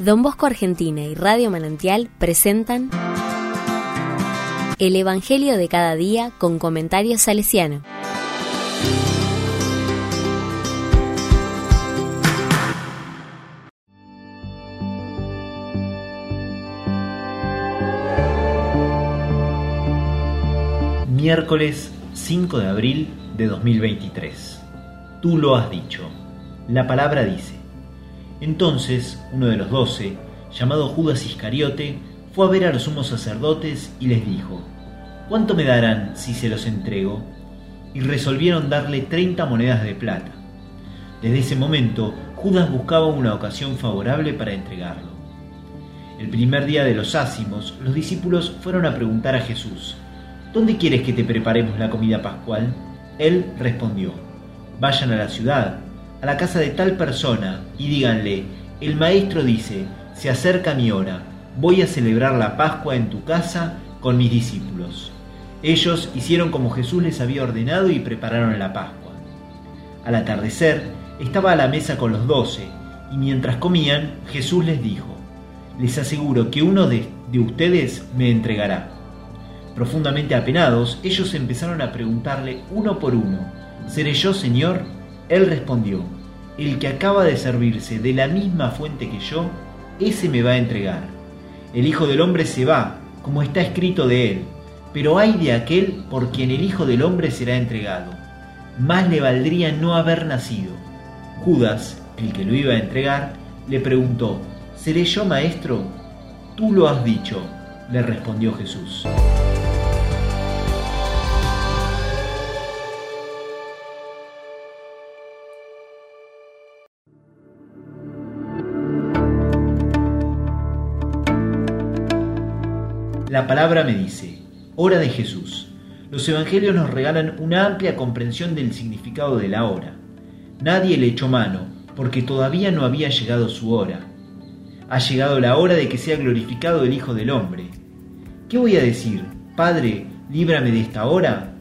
Don Bosco Argentina y Radio Manantial presentan El Evangelio de cada día con comentarios salesiano. Miércoles 5 de abril de 2023. Tú lo has dicho. La palabra dice. Entonces uno de los doce, llamado Judas Iscariote, fue a ver a los sumos sacerdotes y les dijo, ¿cuánto me darán si se los entrego? Y resolvieron darle treinta monedas de plata. Desde ese momento, Judas buscaba una ocasión favorable para entregarlo. El primer día de los ácimos, los discípulos fueron a preguntar a Jesús, ¿Dónde quieres que te preparemos la comida pascual? Él respondió, vayan a la ciudad a la casa de tal persona y díganle, el maestro dice, se acerca mi hora, voy a celebrar la Pascua en tu casa con mis discípulos. Ellos hicieron como Jesús les había ordenado y prepararon la Pascua. Al atardecer, estaba a la mesa con los doce, y mientras comían, Jesús les dijo, les aseguro que uno de, de ustedes me entregará. Profundamente apenados, ellos empezaron a preguntarle uno por uno, ¿seré yo, Señor? Él respondió, el que acaba de servirse de la misma fuente que yo, ese me va a entregar. El Hijo del Hombre se va, como está escrito de él, pero hay de aquel por quien el Hijo del Hombre será entregado. Más le valdría no haber nacido. Judas, el que lo iba a entregar, le preguntó, ¿seré yo maestro? Tú lo has dicho, le respondió Jesús. La palabra me dice, hora de Jesús. Los evangelios nos regalan una amplia comprensión del significado de la hora. Nadie le echó mano, porque todavía no había llegado su hora. Ha llegado la hora de que sea glorificado el Hijo del Hombre. ¿Qué voy a decir? Padre, líbrame de esta hora.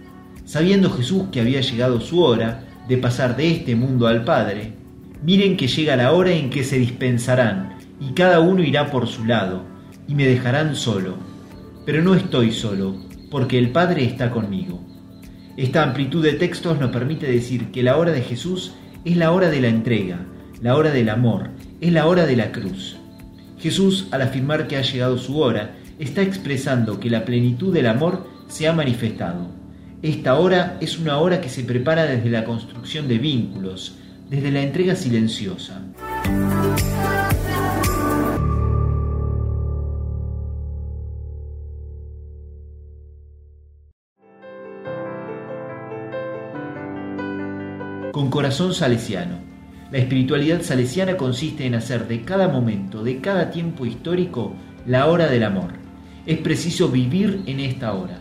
Sabiendo Jesús que había llegado su hora de pasar de este mundo al Padre, miren que llega la hora en que se dispensarán, y cada uno irá por su lado, y me dejarán solo pero no estoy solo, porque el Padre está conmigo. Esta amplitud de textos nos permite decir que la hora de Jesús es la hora de la entrega, la hora del amor, es la hora de la cruz. Jesús, al afirmar que ha llegado su hora, está expresando que la plenitud del amor se ha manifestado. Esta hora es una hora que se prepara desde la construcción de vínculos, desde la entrega silenciosa. Con corazón salesiano. La espiritualidad salesiana consiste en hacer de cada momento, de cada tiempo histórico, la hora del amor. Es preciso vivir en esta hora.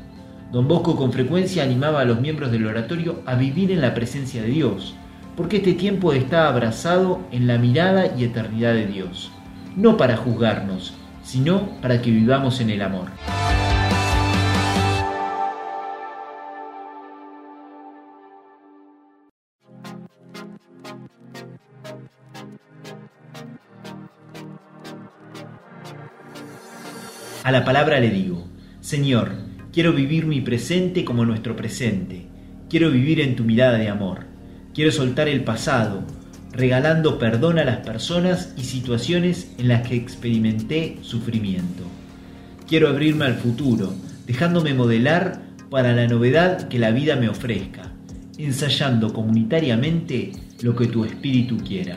Don Bosco con frecuencia animaba a los miembros del oratorio a vivir en la presencia de Dios, porque este tiempo está abrazado en la mirada y eternidad de Dios, no para juzgarnos, sino para que vivamos en el amor. A la palabra le digo, Señor, quiero vivir mi presente como nuestro presente, quiero vivir en tu mirada de amor, quiero soltar el pasado, regalando perdón a las personas y situaciones en las que experimenté sufrimiento. Quiero abrirme al futuro, dejándome modelar para la novedad que la vida me ofrezca, ensayando comunitariamente lo que tu espíritu quiera.